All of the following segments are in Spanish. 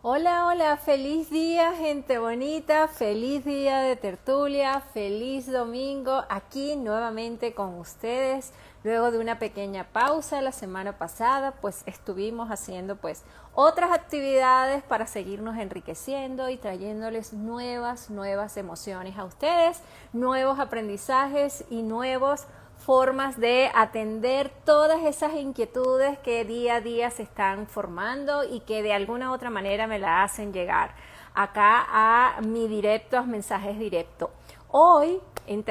Hola, hola, feliz día, gente bonita, feliz día de tertulia, feliz domingo, aquí nuevamente con ustedes. Luego de una pequeña pausa la semana pasada, pues estuvimos haciendo pues otras actividades para seguirnos enriqueciendo y trayéndoles nuevas, nuevas emociones a ustedes, nuevos aprendizajes y nuevos formas de atender todas esas inquietudes que día a día se están formando y que de alguna u otra manera me la hacen llegar acá a mi directo, a mensajes directos. Hoy, en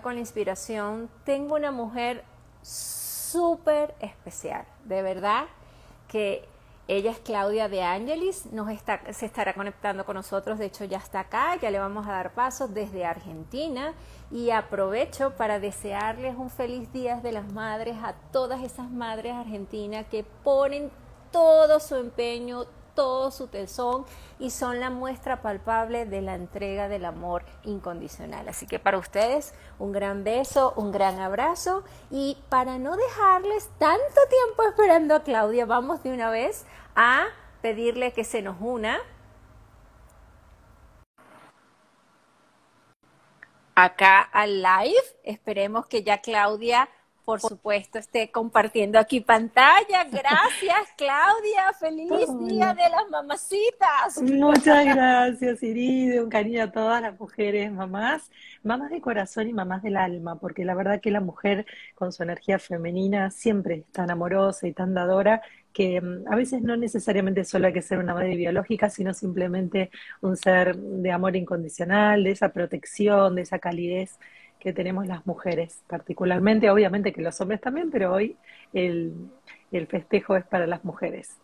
con la Inspiración, tengo una mujer súper especial, de verdad que ella es Claudia de Angelis, nos está, se estará conectando con nosotros, de hecho ya está acá, ya le vamos a dar paso desde Argentina y aprovecho para desearles un feliz Día de las Madres a todas esas madres argentinas que ponen todo su empeño, todo su tesón y son la muestra palpable de la entrega del amor incondicional. Así que para ustedes un gran beso, un gran abrazo y para no dejarles tanto tiempo esperando a Claudia, vamos de una vez a pedirle que se nos una. Acá al live, esperemos que ya Claudia por supuesto, esté compartiendo aquí pantalla. Gracias, Claudia. Feliz Día de las Mamacitas. Muchas gracias, Iride. Un cariño a todas las mujeres, mamás, mamás de corazón y mamás del alma, porque la verdad que la mujer con su energía femenina siempre es tan amorosa y tan dadora que mm, a veces no necesariamente solo hay que ser una madre biológica, sino simplemente un ser de amor incondicional, de esa protección, de esa calidez que tenemos las mujeres, particularmente, obviamente que los hombres también, pero hoy el, el festejo es para las mujeres.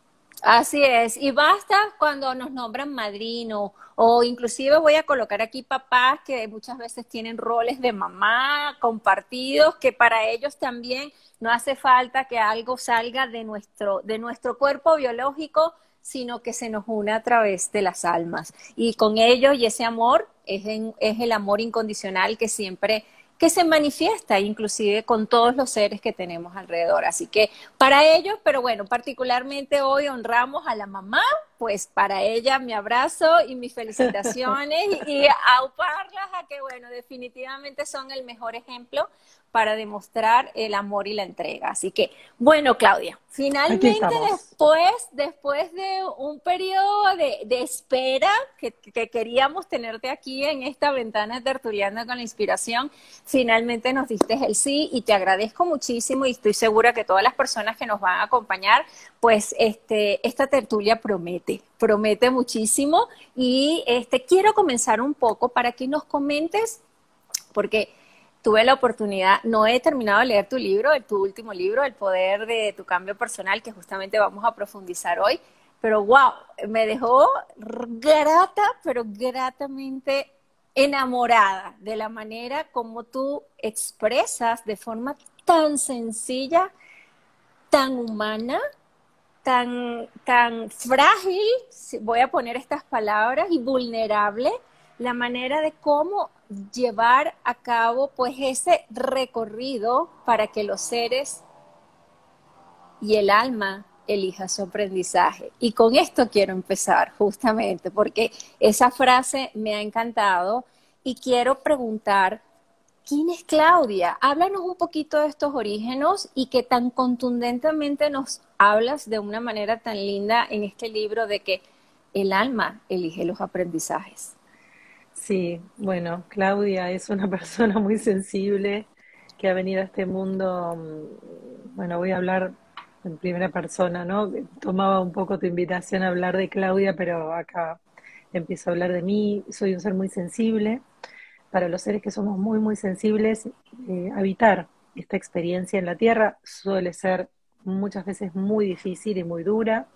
Así es, y basta cuando nos nombran madrino o inclusive voy a colocar aquí papás que muchas veces tienen roles de mamá compartidos, que para ellos también no hace falta que algo salga de nuestro, de nuestro cuerpo biológico, sino que se nos une a través de las almas. Y con ello y ese amor es, es el amor incondicional que siempre que se manifiesta inclusive con todos los seres que tenemos alrededor. Así que para ellos, pero bueno, particularmente hoy honramos a la mamá, pues para ella mi abrazo y mis felicitaciones y, auparlas a que, bueno, definitivamente son el mejor ejemplo para demostrar el amor y la entrega. Así que, bueno, Claudia, finalmente después, después de un periodo de, espera que, queríamos tenerte aquí en esta ventana tertuliana con la inspiración, finalmente nos diste el sí y te agradezco muchísimo y estoy segura que todas las personas que nos van a acompañar, pues este, esta tertulia promete, promete muchísimo. Y este, quiero comenzar un poco para que nos comentes, porque tuve la oportunidad, no he terminado de leer tu libro, tu último libro, El poder de tu cambio personal, que justamente vamos a profundizar hoy, pero wow, me dejó grata, pero gratamente enamorada de la manera como tú expresas de forma tan sencilla, tan humana, tan, tan frágil, voy a poner estas palabras, y vulnerable, la manera de cómo llevar a cabo pues ese recorrido para que los seres y el alma elija su aprendizaje. Y con esto quiero empezar justamente porque esa frase me ha encantado y quiero preguntar, ¿quién es Claudia? Háblanos un poquito de estos orígenes y que tan contundentemente nos hablas de una manera tan linda en este libro de que el alma elige los aprendizajes. Sí, bueno, Claudia es una persona muy sensible que ha venido a este mundo, mm, bueno, voy a hablar en primera persona, ¿no? Tomaba un poco tu invitación a hablar de Claudia, pero acá empiezo a hablar de mí. Soy un ser muy sensible. Para los seres que somos muy, muy sensibles, eh, habitar esta experiencia en la Tierra suele ser muchas veces muy difícil y muy dura.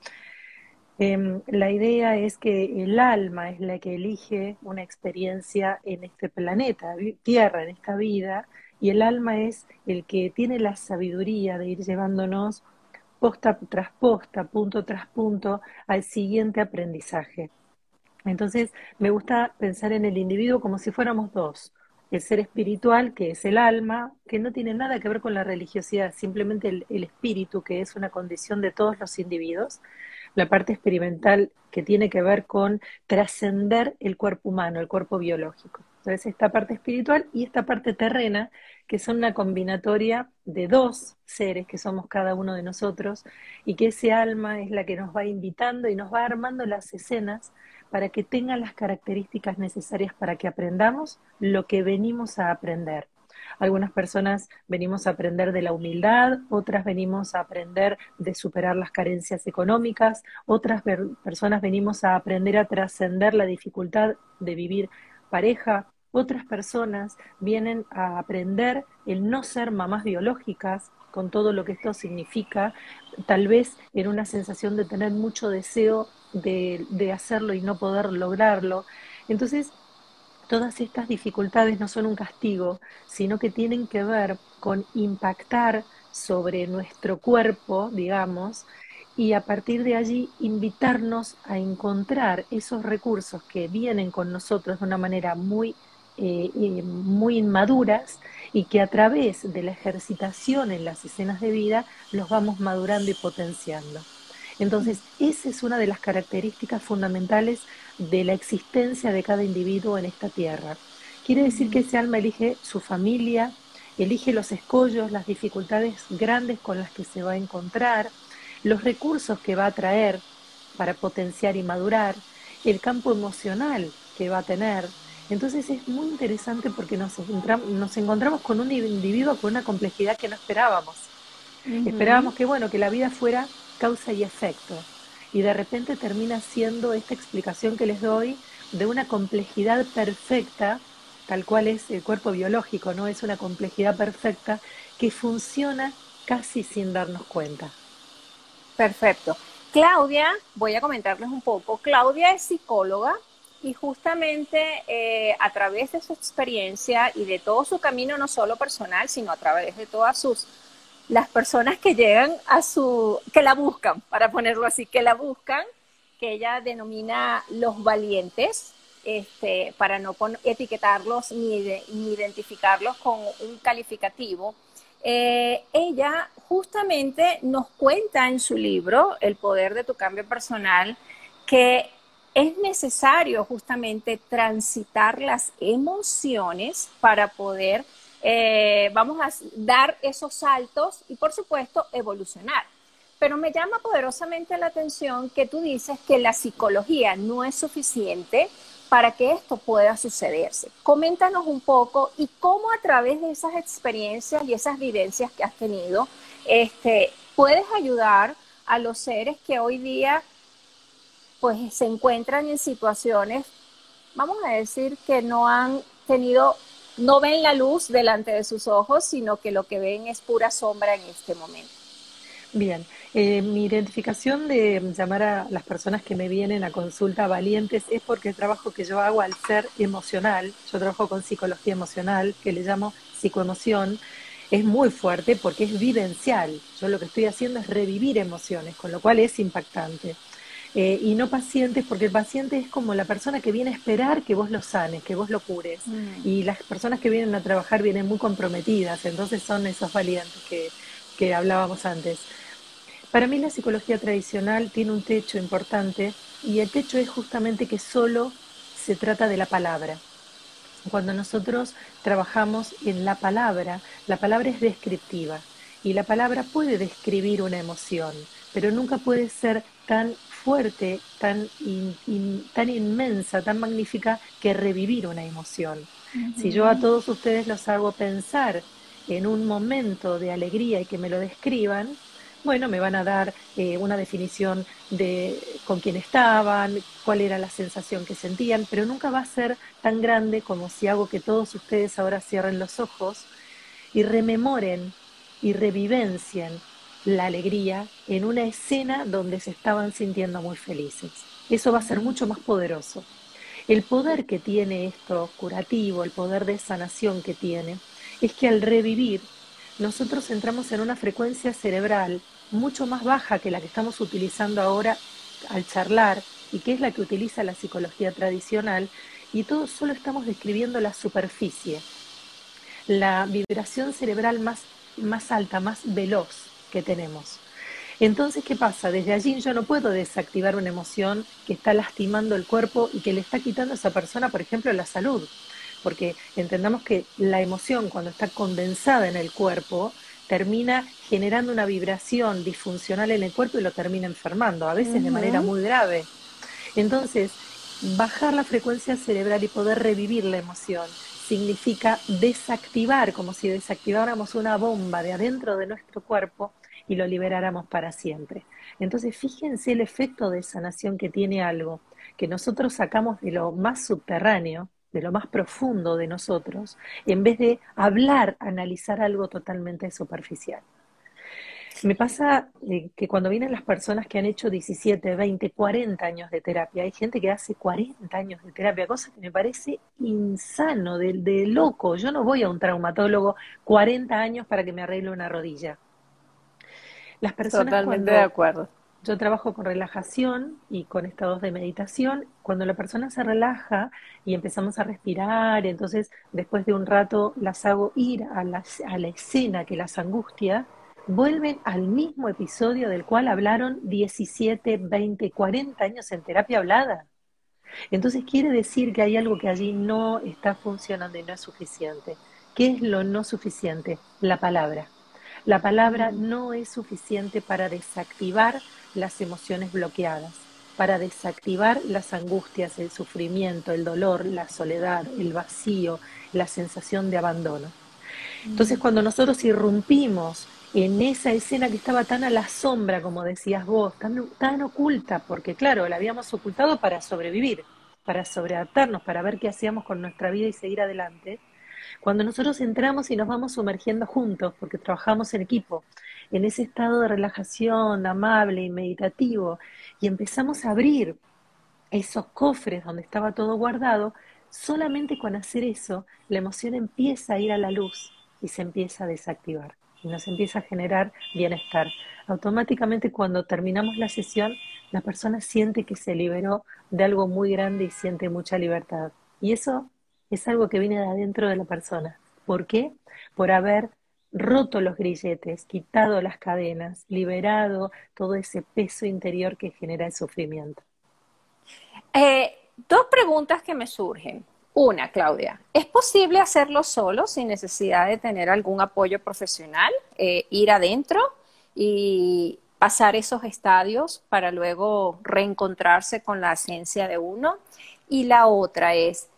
Em, la idea es que el alma es la que elige una experiencia en este planeta, Tierra, en esta vida, y el alma es el que tiene la sabiduría de ir llevándonos posta tras posta, punto tras punto, al siguiente aprendizaje. Entonces, me gusta pensar en el individuo como si fuéramos dos. El ser espiritual, que es el alma, que no tiene nada que ver con la religiosidad, simplemente el espíritu, que es una condición de todos los individuos, la parte experimental que tiene que ver con trascender el cuerpo humano, el cuerpo biológico. Entonces, esta parte espiritual y esta parte terrena, que son una combinatoria de dos seres que somos cada uno de nosotros, y que ese alma es la que nos va invitando y nos va armando las escenas para que tengan las características necesarias para que aprendamos lo que venimos a aprender. Algunas personas venimos a aprender de la humildad, otras venimos a aprender de superar las carencias económicas, otras personas venimos a aprender a trascender la dificultad de vivir pareja, otras personas vienen a aprender el no ser mamás biológicas, con todo lo que esto significa, tal vez en una sensación de tener mucho deseo de, hacerlo y no poder lograrlo. Entonces, todas estas dificultades no son un castigo, sino que tienen que ver con impactar sobre nuestro cuerpo, digamos, y a partir de allí invitarnos a encontrar esos recursos que vienen con nosotros de una manera muy eh, muy inmaduras y que a través de la ejercitación en las escenas de vida los vamos madurando y potenciando. Entonces, esa es una de las características fundamentales de la existencia de cada individuo en esta tierra. Quiere decir que ese alma elige su familia, elige los escollos, las dificultades grandes con las que se va a encontrar, los recursos que va a traer para potenciar y madurar, el campo emocional que va a tener, entonces es muy interesante porque nos, nos encontramos con un individuo con una complejidad que no esperábamos. Esperábamos que, bueno, que la vida fuera causa y efecto. Y de repente termina siendo esta explicación que les doy de una complejidad perfecta, tal cual es el cuerpo biológico, ¿no? Es una complejidad perfecta que funciona casi sin darnos cuenta. Perfecto. Claudia, voy a comentarles un poco. Claudia es psicóloga, y justamente eh, a través de su experiencia y de todo su camino, no solo personal, sino a través de todas sus, las personas que llegan a su, que la buscan, para ponerlo así, que la buscan, que ella denomina los valientes, este, para no etiquetarlos ni, ni, identificarlos con un calificativo. Eh, ella justamente nos cuenta en su libro, El poder de tu cambio personal, que es necesario justamente transitar las emociones para poder, eh, vamos a dar esos saltos y por supuesto evolucionar. Pero me llama poderosamente la atención que tú dices que la psicología no es suficiente para que esto pueda sucederse. Coméntanos un poco y cómo a través de esas experiencias y esas vivencias que has tenido, este, puedes ayudar a los seres que hoy día pues se encuentran en situaciones, vamos a decir, que no han tenido, no ven la luz delante de sus ojos, sino que lo que ven es pura sombra en este momento. Bien, eh, mi identificación de llamar a las personas que me vienen a consulta valientes es porque el trabajo que yo hago al ser emocional, yo trabajo con psicología emocional, que le llamo psicoemoción, es muy fuerte porque es vivencial. Yo lo que estoy haciendo es revivir emociones, con lo cual es impactante. Eh, y no pacientes, porque el paciente es como la persona que viene a esperar que vos lo sanes, que vos lo cures. Mm. Y las personas que vienen a trabajar vienen muy comprometidas, entonces son esos valientes que, que hablábamos antes. Para mí la psicología tradicional tiene un techo importante y el techo es justamente que solo se trata de la palabra. Cuando nosotros trabajamos en la palabra, la palabra es descriptiva y la palabra puede describir una emoción, pero nunca puede ser tan fuerte, tan, tan inmensa, tan magnífica que revivir una emoción. Si yo a todos ustedes los hago pensar en un momento de alegría y que me lo describan, bueno, me van a dar eh, una definición de con quién estaban, cuál era la sensación que sentían, pero nunca va a ser tan grande como si hago que todos ustedes ahora cierren los ojos y rememoren y revivencien la alegría en una escena donde se estaban sintiendo muy felices. Eso va a ser mucho más poderoso. El poder que tiene esto curativo, el poder de sanación que tiene, es que al revivir nosotros entramos en una frecuencia cerebral mucho más baja que la que estamos utilizando ahora al charlar y que es la que utiliza la psicología tradicional y todos solo estamos describiendo la superficie, la vibración cerebral más, más alta, más veloz que tenemos. Entonces, ¿qué pasa? Desde allí yo no puedo desactivar una emoción que está lastimando el cuerpo y que le está quitando a esa persona, por ejemplo, la salud. Porque entendamos que la emoción, cuando está condensada en el cuerpo, termina generando una vibración disfuncional en el cuerpo y lo termina enfermando, a veces de manera muy grave. Entonces, bajar la frecuencia cerebral y poder revivir la emoción significa desactivar, como si desactiváramos una bomba de adentro de nuestro cuerpo y lo liberáramos para siempre. Entonces, fíjense el efecto de sanación que tiene algo que nosotros sacamos de lo más subterráneo, de lo más profundo de nosotros, en vez de hablar, analizar algo totalmente superficial. Me pasa eh, que cuando vienen las personas que han hecho 17, 20, 40 años de terapia, hay gente que hace 40 años de terapia, cosa que me parece insano, de, de loco. Yo no voy a un traumatólogo 40 años para que me arregle una rodilla. Las personas Totalmente de acuerdo. Yo trabajo con relajación y con estados de meditación. Cuando la persona se relaja y empezamos a respirar, entonces después de un rato las hago ir a la, a la escena que las angustia, vuelven al mismo episodio del cual hablaron 17, 20, 40 años en terapia hablada. Entonces quiere decir que hay algo que allí no está funcionando y no es suficiente. ¿Qué es lo no suficiente? La palabra. La palabra no es suficiente para desactivar las emociones bloqueadas, para desactivar las angustias, el sufrimiento, el dolor, la soledad, el vacío, la sensación de abandono. Entonces cuando nosotros irrumpimos en esa escena que estaba tan a la sombra, como decías vos, tan, tan oculta, porque claro, la habíamos ocultado para sobrevivir, para sobreadaptarnos, para ver qué hacíamos con nuestra vida y seguir adelante, cuando nosotros entramos y nos vamos sumergiendo juntos, porque trabajamos en equipo, en ese estado de relajación amable y meditativo, y empezamos a abrir esos cofres donde estaba todo guardado, solamente con hacer eso, la emoción empieza a ir a la luz y se empieza a desactivar y nos empieza a generar bienestar. Automáticamente cuando terminamos la sesión, la persona siente que se liberó de algo muy grande y siente mucha libertad. Y eso es algo que viene de adentro de la persona. ¿Por qué? Por haber roto los grilletes, quitado las cadenas, liberado todo ese peso interior que genera el sufrimiento. Eh, dos preguntas que me surgen. Una, Claudia, ¿es posible hacerlo solo sin necesidad de tener algún apoyo profesional? Eh, ir adentro y pasar esos estadios para luego reencontrarse con la esencia de uno. Y la otra es,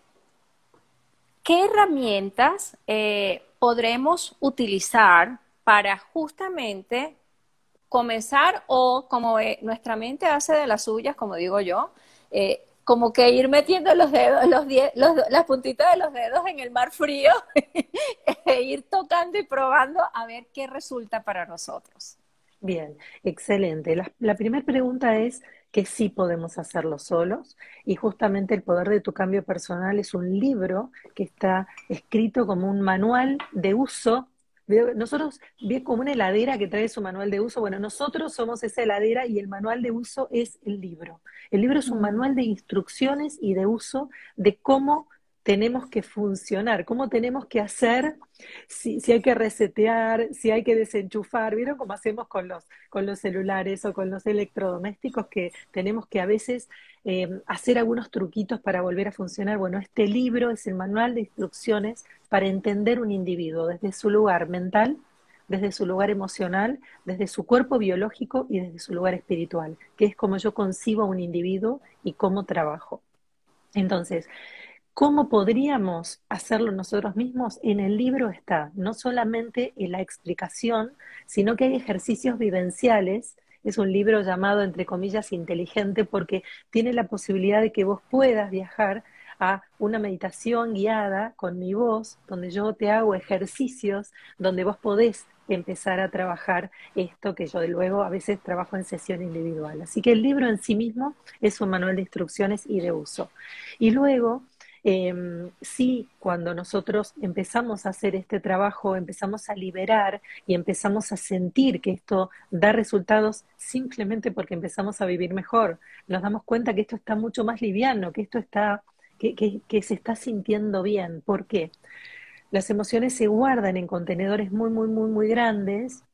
¿qué herramientas eh, podremos utilizar para justamente comenzar o como eh, nuestra mente hace de las suyas, como digo yo, eh, como que ir metiendo los dedos, los, las puntitas de los dedos en el mar frío e ir tocando y probando a ver qué resulta para nosotros. Bien, excelente. la primera pregunta es, que sí podemos hacerlo solos y justamente el poder de tu cambio personal es un libro que está escrito como un manual de uso. Nosotros, bien como una heladera que trae su manual de uso, bueno, nosotros somos esa heladera y el manual de uso es el libro. El libro es un manual de instrucciones y de uso de cómo tenemos que funcionar, cómo tenemos que hacer, si, hay que resetear, si hay que desenchufar, ¿vieron cómo hacemos con los, con los celulares o con los electrodomésticos que tenemos que a veces eh, hacer algunos truquitos para volver a funcionar? Bueno, este libro es el manual de instrucciones para entender un individuo desde su lugar mental, desde su lugar emocional, desde su cuerpo biológico y desde su lugar espiritual, que es como yo concibo a un individuo y cómo trabajo. Entonces, ¿Cómo podríamos hacerlo nosotros mismos? En el libro está no solamente en la explicación, sino que hay ejercicios vivenciales. Es un libro llamado, entre comillas, inteligente porque tiene la posibilidad de que vos puedas viajar a una meditación guiada con mi voz, donde yo te hago ejercicios, donde vos podés empezar a trabajar esto que yo de luego a veces trabajo en sesión individual. Así que el libro en sí mismo es un manual de instrucciones y de uso. Y luego eh, sí, cuando nosotros empezamos a hacer este trabajo, empezamos a liberar y empezamos a sentir que esto da resultados simplemente porque empezamos a vivir mejor, nos damos cuenta que esto está mucho más liviano, que esto está, que, que se está sintiendo bien. ¿Por qué? Las emociones se guardan en contenedores muy, muy, muy, muy grandes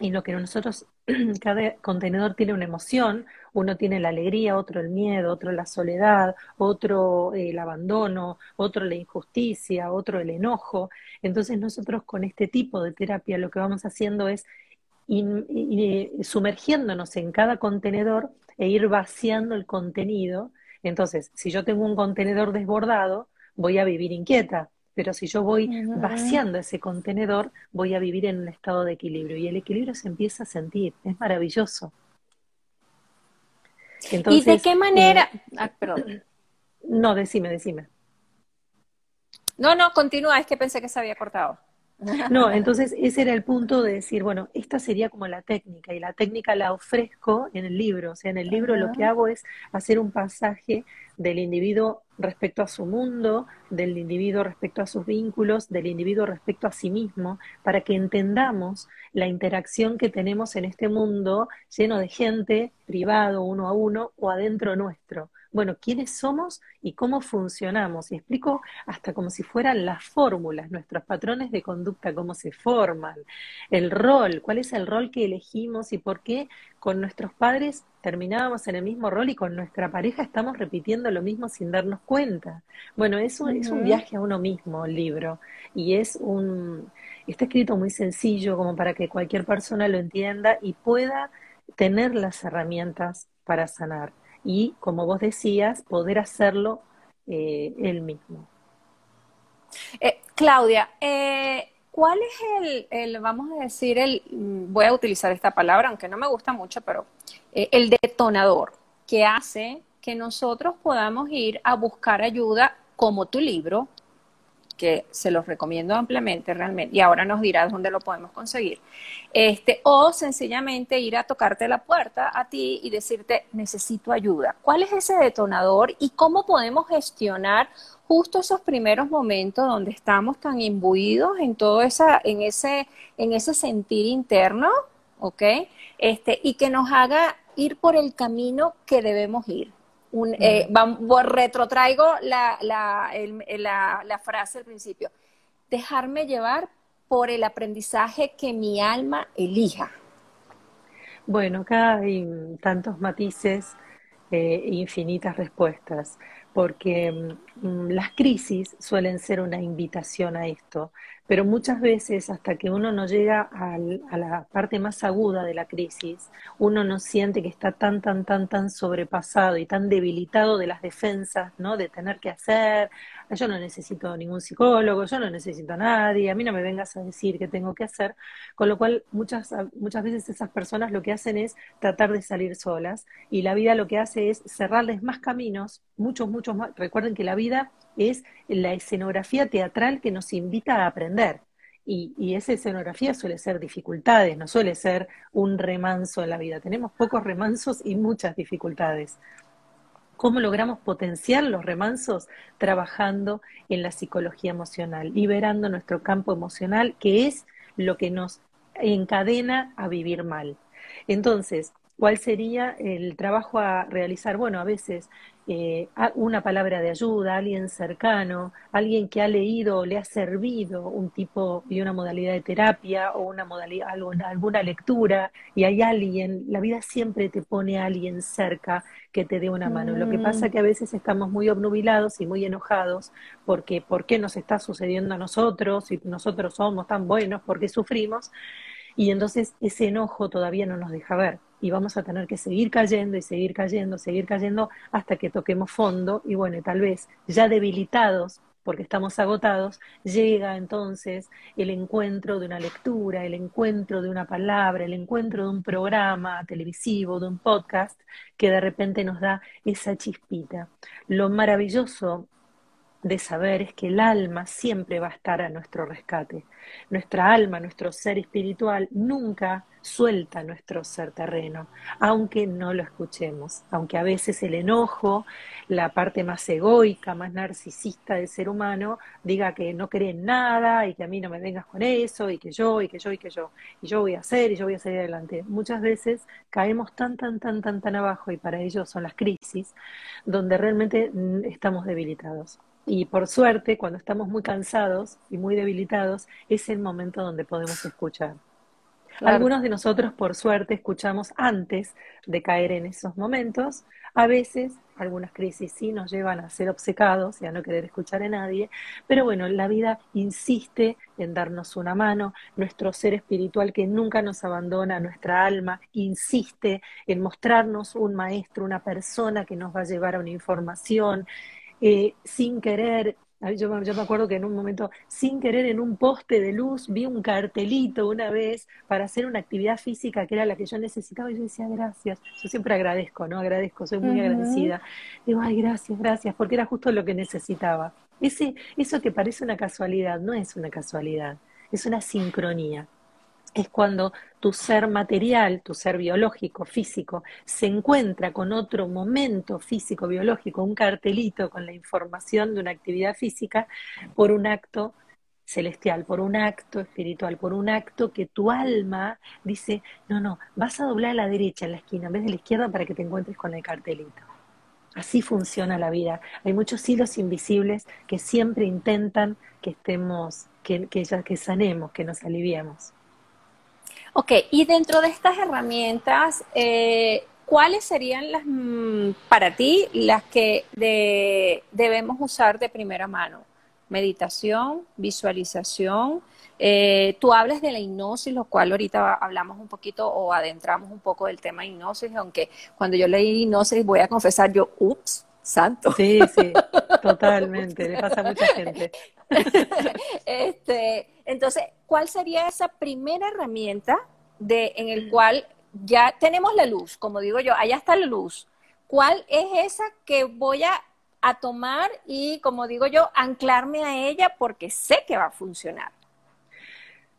y lo que nosotros cada contenedor tiene una emoción, uno tiene la alegría, otro el miedo, otro la soledad, otro el abandono, otro la injusticia, otro el enojo. Entonces nosotros con este tipo de terapia lo que vamos haciendo es sumergiéndonos en cada contenedor e ir vaciando el contenido. Entonces, si yo tengo un contenedor desbordado, voy a vivir inquieta, pero si yo voy vaciando ese contenedor, voy a vivir en un estado de equilibrio y el equilibrio se empieza a sentir, es maravilloso. ¿Y de qué manera? Eh, ah, perdón. No, decime, decime. No, no, continúa, es que pensé que se había cortado. No, entonces ese era el punto de decir, bueno, esta sería como la técnica y la técnica la ofrezco en el libro, o sea, en el libro lo que hago es hacer un pasaje del individuo respecto a su mundo, del individuo respecto a sus vínculos, del individuo respecto a sí mismo, para que entendamos la interacción que tenemos en este mundo lleno de gente, privado, uno a uno o adentro nuestro bueno, quiénes somos y cómo funcionamos. Y explico hasta como si fueran las fórmulas, nuestros patrones de conducta, cómo se forman, el rol, cuál es el rol que elegimos y por qué con nuestros padres terminábamos en el mismo rol y con nuestra pareja estamos repitiendo lo mismo sin darnos cuenta. Bueno, eso es un viaje a uno mismo, el libro, y es un, está escrito muy sencillo como para que cualquier persona lo entienda y pueda tener las herramientas para sanar y, como vos decías, poder hacerlo eh, él mismo. Eh, Claudia, eh, ¿cuál es el, vamos a decir, el, voy a utilizar esta palabra, aunque no me gusta mucho, pero el detonador que hace que nosotros podamos ir a buscar ayuda como tu libro, que se los recomiendo ampliamente realmente, y ahora nos dirás dónde lo podemos conseguir, este, o sencillamente ir a tocarte la puerta a ti y decirte, necesito ayuda. ¿Cuál es ese detonador y cómo podemos gestionar justo esos primeros momentos donde estamos tan imbuidos en todo esa, en ese, en ese sentir interno, ¿ok? Este, y que nos haga ir por el camino que debemos ir un, eh, retrotraigo la, la, la, la frase al principio, dejarme llevar por el aprendizaje que mi alma elija. Bueno, acá hay tantos matices e infinitas respuestas, porque mm, las crisis suelen ser una invitación a esto, pero muchas veces hasta que uno no llega a la parte más aguda de la crisis, uno no siente que está tan, tan, tan, tan sobrepasado y tan debilitado de las defensas, ¿no? De tener que hacer, yo no necesito ningún psicólogo, yo no necesito a nadie, a mí no me vengas a decir qué tengo que hacer, con lo cual muchas, muchas veces esas personas lo que hacen es tratar de salir solas y la vida lo que hace es cerrarles más caminos, muchos, muchos más. Recuerden que la vida es la escenografía teatral que nos invita a aprender. Y, esa escenografía suele ser dificultades, no suele ser un remanso en la vida. Tenemos pocos remansos y muchas dificultades. ¿Cómo logramos potenciar los remansos? Trabajando en la psicología emocional, liberando nuestro campo emocional, que es lo que nos encadena a vivir mal. Entonces, ¿cuál sería el trabajo a realizar? Bueno, a veces eh, una palabra de ayuda, alguien cercano, alguien que ha leído o le ha servido un tipo y una modalidad de terapia o una modalidad, alguna lectura y hay alguien, la vida siempre te pone a alguien cerca que te dé una mano. Lo que pasa es que a veces estamos muy obnubilados y muy enojados porque ¿por qué nos está sucediendo a nosotros? Si nosotros somos tan buenos, ¿por qué sufrimos? Y entonces ese enojo todavía no nos deja ver y vamos a tener que seguir cayendo y seguir cayendo, seguir cayendo hasta que toquemos fondo y bueno, tal vez ya debilitados porque estamos agotados, llega entonces el encuentro de una lectura, el encuentro de una palabra, el encuentro de un programa televisivo, de un podcast, que de repente nos da esa chispita. Lo maravilloso de saber es que el alma siempre va a estar a nuestro rescate. Nuestra alma, nuestro ser espiritual, nunca suelta nuestro ser terreno, aunque no lo escuchemos, aunque a veces el enojo, la parte más egoica, más narcisista del ser humano, diga que no cree en nada y que a mí no me vengas con eso y que yo y que yo y que yo y yo voy a hacer y yo voy a salir adelante. Muchas veces caemos tan, tan, tan, tan, tan abajo y para ello son las crisis, donde realmente mm, estamos debilitados. Y por suerte, cuando estamos muy cansados y muy debilitados, es el momento donde podemos escuchar. Algunos de nosotros, por suerte, escuchamos antes de caer en esos momentos. A veces, algunas crisis sí nos llevan a ser obcecados y a no querer escuchar a nadie, pero bueno, la vida insiste en darnos una mano, nuestro ser espiritual que nunca nos abandona, nuestra alma, insiste en mostrarnos un maestro, una persona que nos va a llevar a una información, eh, sin querer yo, me acuerdo que en un momento, sin querer, en un poste de luz, vi un cartelito una vez para hacer una actividad física que era la que yo necesitaba y yo decía, gracias. Yo siempre agradezco, ¿no? Agradezco, soy muy agradecida. Digo, ay, gracias, gracias, porque era justo lo que necesitaba. Ese, eso que parece una casualidad, no es una casualidad, es una sincronía es cuando tu ser material, tu ser biológico, físico, se encuentra con otro momento físico, biológico, un cartelito con la información de una actividad física por un acto celestial, por un acto espiritual, por un acto que tu alma dice, no, no, vas a doblar a la derecha en la esquina en vez de la izquierda para que te encuentres con el cartelito. Así funciona la vida. Hay muchos hilos invisibles que siempre intentan que estemos, que, que, que sanemos, que nos aliviemos. Ok, y dentro de estas herramientas, eh, ¿cuáles serían las mm, para ti las que debemos usar de primera mano? Meditación, visualización. Eh, tú hablas de la hipnosis, lo cual ahorita hablamos un poquito o adentramos un poco del tema de hipnosis, aunque cuando yo leí hipnosis voy a confesar yo, ups, santo. Sí, sí, totalmente, le pasa a mucha gente. este, entonces, ¿cuál sería esa primera herramienta de, en el cual ya tenemos la luz, como digo yo, allá está la luz? ¿Cuál es esa que voy a, tomar y, como digo yo, anclarme a ella porque sé que va a funcionar?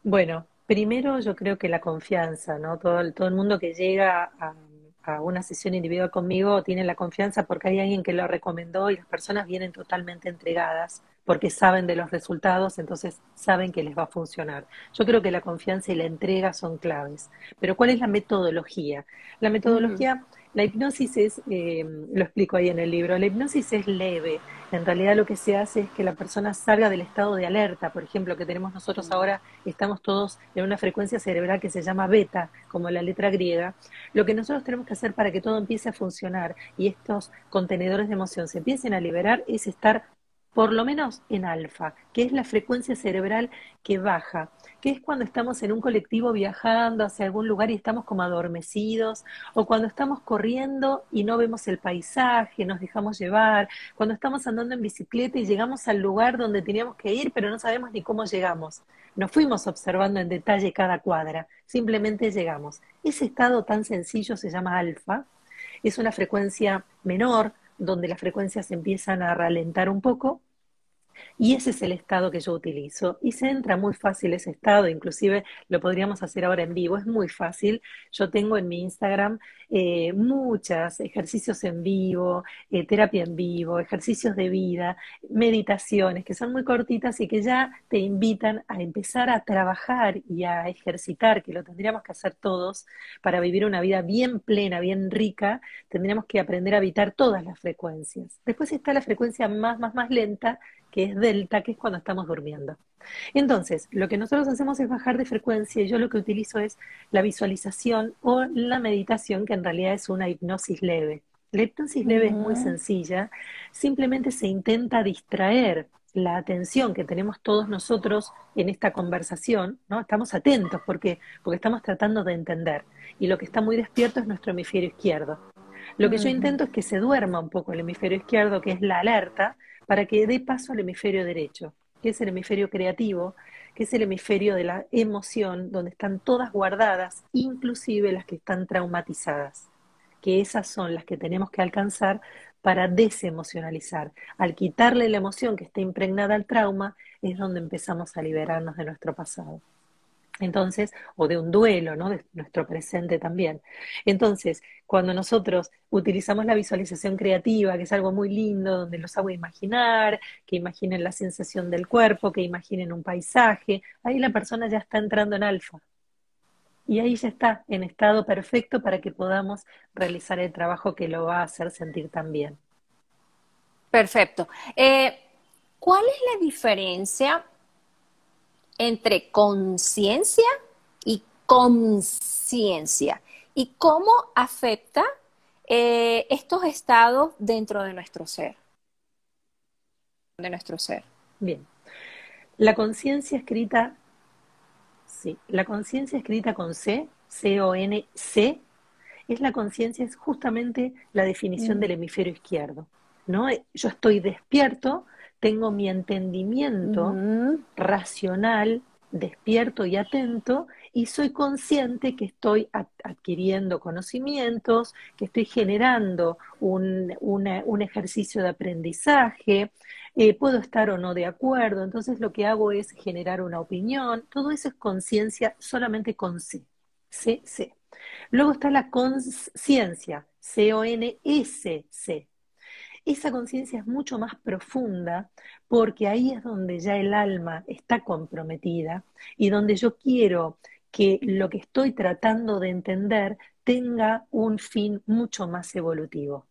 Bueno, primero yo creo que la confianza, ¿no? Todo, todo el mundo que llega a, a una sesión individual conmigo tiene la confianza porque hay alguien que lo recomendó y las personas vienen totalmente entregadas porque saben de los resultados, entonces saben que les va a funcionar. Yo creo que la confianza y la entrega son claves. Pero ¿cuál es la metodología? La metodología, la hipnosis es, eh, lo explico ahí en el libro, la hipnosis es leve. En realidad lo que se hace es que la persona salga del estado de alerta, por ejemplo, que tenemos nosotros ahora, estamos todos en una frecuencia cerebral que se llama beta, como la letra griega. Lo que nosotros tenemos que hacer para que todo empiece a funcionar y estos contenedores de emoción se empiecen a liberar es estar por lo menos en alfa, que es la frecuencia cerebral que baja, que es cuando estamos en un colectivo viajando hacia algún lugar y estamos como adormecidos, o cuando estamos corriendo y no vemos el paisaje, nos dejamos llevar, cuando estamos andando en bicicleta y llegamos al lugar donde teníamos que ir, pero no sabemos ni cómo llegamos. No fuimos observando en detalle cada cuadra, simplemente llegamos. Ese estado tan sencillo se llama alfa, es una frecuencia menor, donde las frecuencias empiezan a ralentar un poco y ese es el estado que yo utilizo. Y se entra muy fácil ese estado, inclusive lo podríamos hacer ahora en vivo, es muy fácil. Yo tengo en mi Instagram eh, muchos ejercicios en vivo, eh, terapia en vivo, ejercicios de vida, meditaciones que son muy cortitas y que ya te invitan a empezar a trabajar y a ejercitar, que lo tendríamos que hacer todos para vivir una vida bien plena, bien rica. Tendríamos que aprender a evitar todas las frecuencias. Después está la frecuencia más, más, más lenta que es delta, que es cuando estamos durmiendo. Entonces, lo que nosotros hacemos es bajar de frecuencia y yo lo que utilizo es la visualización o la meditación, que en realidad es una hipnosis leve. La hipnosis leve es muy sencilla, simplemente se intenta distraer la atención que tenemos todos nosotros en esta conversación, ¿no? Estamos atentos porque porque estamos tratando de entender y lo que está muy despierto es nuestro hemisferio izquierdo. Lo que yo intento es que se duerma un poco el hemisferio izquierdo, que es la alerta, para que dé paso al hemisferio derecho, que es el hemisferio creativo, que es el hemisferio de la emoción, donde están todas guardadas, inclusive las que están traumatizadas, que esas son las que tenemos que alcanzar para desemocionalizar. Al quitarle la emoción que está impregnada al trauma, es donde empezamos a liberarnos de nuestro pasado. Entonces, o de un duelo, ¿no? De nuestro presente también. Entonces, cuando nosotros utilizamos la visualización creativa, que es algo muy lindo, donde los hago imaginar, que imaginen la sensación del cuerpo, que imaginen un paisaje, ahí la persona ya está entrando en alfa. Y ahí ya está, en estado perfecto para que podamos realizar el trabajo que lo va a hacer sentir tan bien. Perfecto. Eh, ¿Cuál es la diferencia entre conciencia y conciencia. ¿Y cómo afecta eh, estos estados dentro de nuestro ser? De nuestro ser. Bien. La conciencia escrita, sí, la conciencia escrita con C, C-O-N-C, es la conciencia, es justamente la definición mm. del hemisferio izquierdo. ¿no? Yo estoy despierto, tengo mi entendimiento racional, despierto y atento, y soy consciente que estoy adquiriendo conocimientos, que estoy generando un, un ejercicio de aprendizaje, eh, puedo estar o no de acuerdo, entonces lo que hago es generar una opinión, todo eso es conciencia solamente con C, C, C. Luego está la conciencia, C-O-N-S-C. Esa conciencia es mucho más profunda porque ahí es donde ya el alma está comprometida y donde yo quiero que lo que estoy tratando de entender tenga un fin mucho más evolutivo.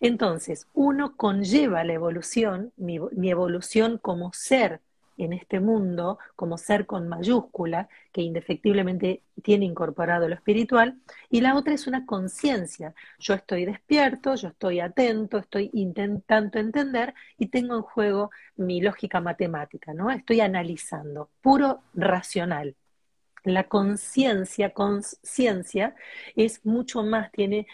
Entonces, uno conlleva la evolución, mi, evolución como ser en este mundo, como ser con mayúscula, que indefectiblemente tiene incorporado lo espiritual, y la otra es una conciencia. Yo estoy despierto, yo estoy atento, estoy intentando entender y tengo en juego mi lógica matemática, ¿no? Estoy analizando, puro racional. La conciencia, conciencia es mucho más, tiene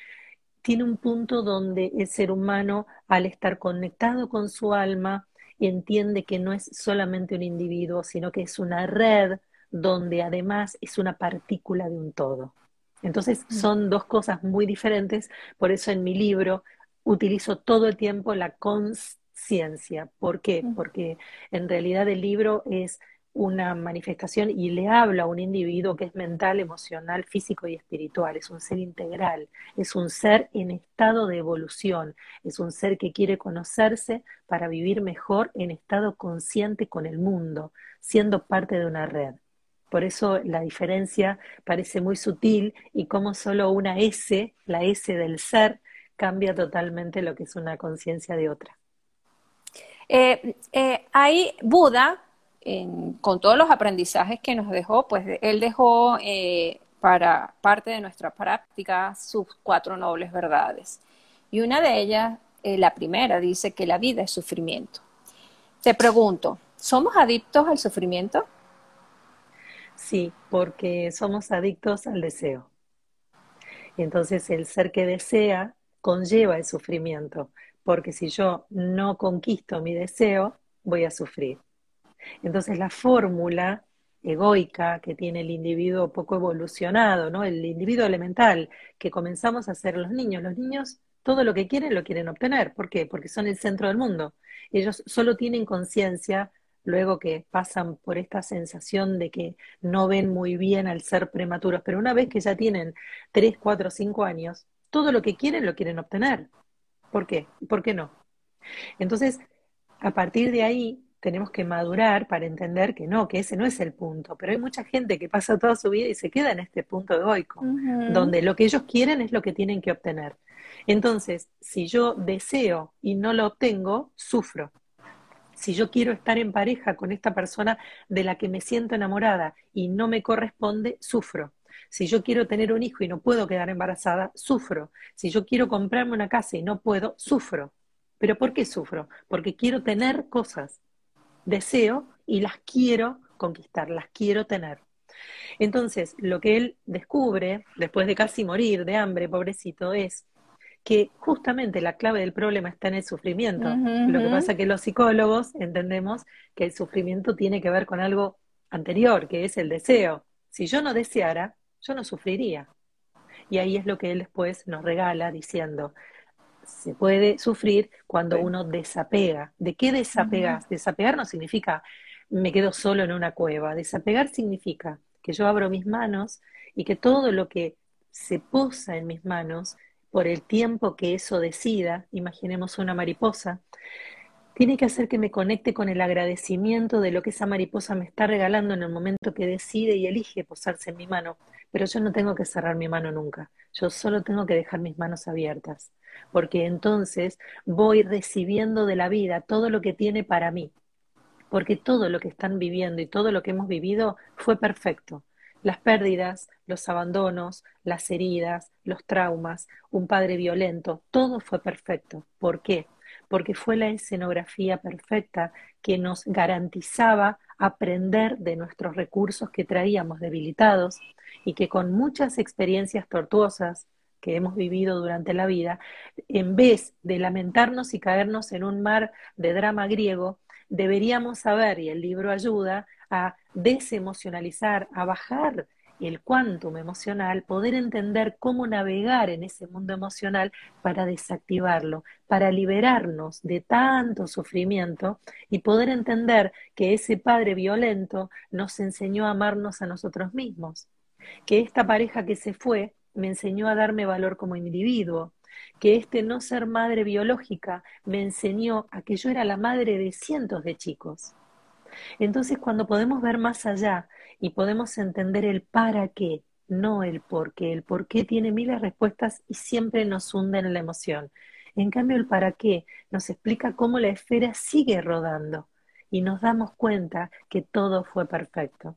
tiene un punto donde el ser humano, al estar conectado con su alma, entiende que no es solamente un individuo, sino que es una red donde además es una partícula de un todo. Entonces mm. son dos cosas muy diferentes, por eso en mi libro utilizo todo el tiempo la conciencia. ¿Por qué? Mm. Porque en realidad el libro es una manifestación y le habla a un individuo que es mental, emocional, físico y espiritual, es un ser integral, es un ser en estado de evolución, es un ser que quiere conocerse para vivir mejor en estado consciente con el mundo, siendo parte de una red. Por eso la diferencia parece muy sutil y como solo una S, la S del ser, cambia totalmente lo que es una conciencia de otra. Eh, eh, Buda con todos los aprendizajes que nos dejó, pues él dejó eh, para parte de nuestra práctica sus cuatro nobles verdades. Y una de ellas, eh, la primera, dice que la vida es sufrimiento. Te pregunto, ¿somos adictos al sufrimiento? Sí, porque somos adictos al deseo. Entonces el ser que desea conlleva el sufrimiento, porque si yo no conquisto mi deseo, voy a sufrir. Entonces la fórmula egoica que tiene el individuo poco evolucionado, ¿no? El individuo elemental que comenzamos a ser los niños. Los niños todo lo que quieren lo quieren obtener. ¿Por qué? Porque son el centro del mundo. Ellos solo tienen conciencia luego que pasan por esta sensación de que no ven muy bien al ser prematuros, pero una vez que ya tienen 3, 4, 5 años, todo lo que quieren lo quieren obtener. ¿Por qué? ¿Por qué no? Entonces, a partir de ahí, tenemos que madurar para entender que no, que ese no es el punto. Pero hay mucha gente que pasa toda su vida y se queda en este punto egoico, donde lo que ellos quieren es lo que tienen que obtener. Entonces, si yo deseo y no lo obtengo, sufro. Si yo quiero estar en pareja con esta persona de la que me siento enamorada y no me corresponde, sufro. Si yo quiero tener un hijo y no puedo quedar embarazada, sufro. Si yo quiero comprarme una casa y no puedo, sufro. ¿Pero por qué sufro? Porque quiero tener cosas deseo y las quiero conquistar, las quiero tener. Entonces, lo que él descubre, después de casi morir de hambre, pobrecito, es que justamente la clave del problema está en el sufrimiento. Lo que pasa es que los psicólogos entendemos que el sufrimiento tiene que ver con algo anterior, que es el deseo. Si yo no deseara, yo no sufriría. Y ahí es lo que él después nos regala diciendo, se puede sufrir cuando uno desapega. ¿De qué desapegas? Desapegar no significa me quedo solo en una cueva. Desapegar significa que yo abro mis manos y que todo lo que se posa en mis manos, por el tiempo que eso decida, imaginemos una mariposa, tiene que hacer que me conecte con el agradecimiento de lo que esa mariposa me está regalando en el momento que decide y elige posarse en mi mano. Pero yo no tengo que cerrar mi mano nunca, yo solo tengo que dejar mis manos abiertas porque entonces voy recibiendo de la vida todo lo que tiene para mí, porque todo lo que están viviendo y todo lo que hemos vivido fue perfecto. Las pérdidas, los abandonos, las heridas, los traumas, un padre violento, todo fue perfecto. ¿Por qué? Porque fue la escenografía perfecta que nos garantizaba aprender de nuestros recursos que traíamos debilitados y que con muchas experiencias tortuosas que hemos vivido durante la vida, en vez de lamentarnos y caernos en un mar de drama griego, deberíamos saber, y el libro ayuda, a desemocionalizar, a bajar el quantum emocional, poder entender cómo navegar en ese mundo emocional para desactivarlo, para liberarnos de tanto sufrimiento y poder entender que ese padre violento nos enseñó a amarnos a nosotros mismos, que esta pareja que se fue me enseñó a darme valor como individuo, que este no ser madre biológica me enseñó a que yo era la madre de cientos de chicos. Entonces, cuando podemos ver más allá y podemos entender el para qué, no el por qué, el por qué tiene miles respuestas y siempre nos hunden en la emoción. En cambio, el para qué nos explica cómo la esfera sigue rodando y nos damos cuenta que todo fue perfecto.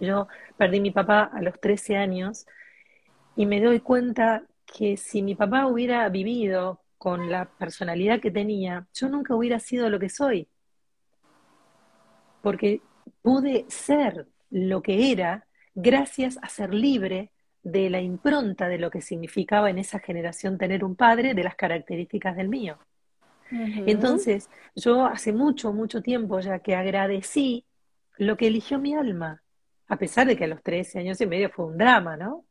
Yo perdí mi papá a los 13 años y me doy cuenta que si mi papá hubiera vivido con la personalidad que tenía, yo nunca hubiera sido lo que soy. Porque pude ser lo que era gracias a ser libre de la impronta de lo que significaba en esa generación tener un padre de las características del mío. Entonces, yo hace mucho, mucho tiempo ya que agradecí lo que eligió mi alma, a pesar de que a los 13 años y medio fue un drama, ¿no?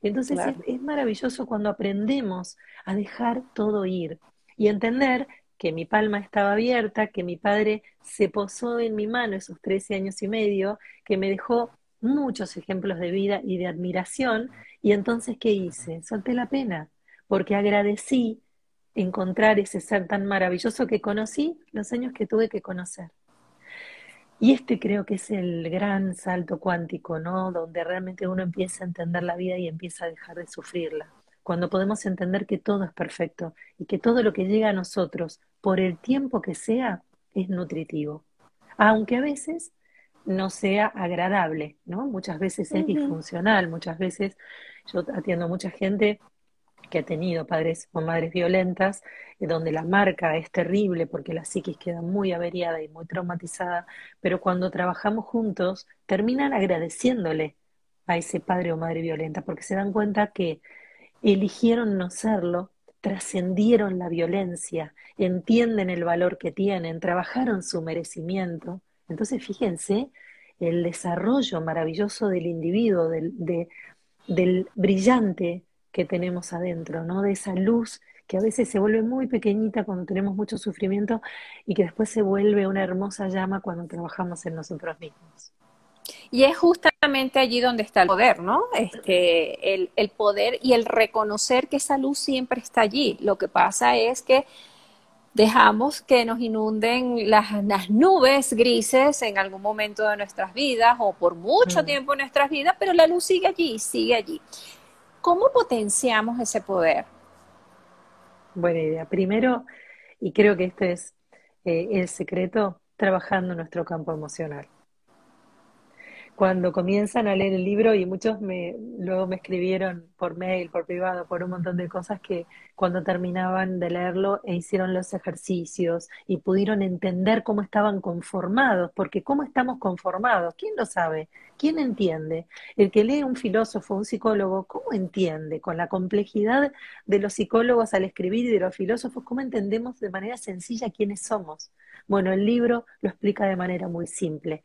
Entonces es, maravilloso cuando aprendemos a dejar todo ir y entender que mi palma estaba abierta, que mi padre se posó en mi mano esos 13 años y medio, que me dejó muchos ejemplos de vida y de admiración, y entonces, ¿qué hice? Solté la pena, porque agradecí encontrar ese ser tan maravilloso que conocí los años que tuve que conocer. Y este creo que es el gran salto cuántico, ¿no? Donde realmente uno empieza a entender la vida y empieza a dejar de sufrirla. Cuando podemos entender que todo es perfecto y que todo lo que llega a nosotros, por el tiempo que sea, es nutritivo. Aunque a veces no sea agradable, ¿no? Muchas veces es disfuncional, muchas veces yo atiendo a mucha gente que ha tenido padres o madres violentas, eh, donde la marca es terrible porque la psiquis queda muy averiada y muy traumatizada, pero cuando trabajamos juntos terminan agradeciéndole a ese padre o madre violenta porque se dan cuenta que eligieron no serlo, trascendieron la violencia, entienden el valor que tienen, trabajaron su merecimiento. Entonces, fíjense el desarrollo maravilloso del individuo, del, del brillante que tenemos adentro, ¿no? De esa luz que a veces se vuelve muy pequeñita cuando tenemos mucho sufrimiento y que después se vuelve una hermosa llama cuando trabajamos en nosotros mismos. Y es justamente allí donde está el poder, ¿no? Este, el, el poder y el reconocer que esa luz siempre está allí. Lo que pasa es que dejamos que nos inunden las, las, nubes grises en algún momento de nuestras vidas o por mucho mm. tiempo en nuestras vidas, pero la luz sigue allí, sigue allí. ¿Cómo potenciamos ese poder? Buena idea. Primero, y creo que este es eh, el secreto, trabajando nuestro campo emocional cuando comienzan a leer el libro y muchos me, luego me escribieron por mail, por privado, por un montón de cosas que cuando terminaban de leerlo e hicieron los ejercicios y pudieron entender cómo estaban conformados, porque cómo estamos conformados, ¿quién lo sabe? ¿Quién entiende? El que lee un filósofo, un psicólogo, ¿cómo entiende? Con la complejidad de los psicólogos al escribir y de los filósofos, ¿cómo entendemos de manera sencilla quiénes somos? Bueno, el libro lo explica de manera muy simple.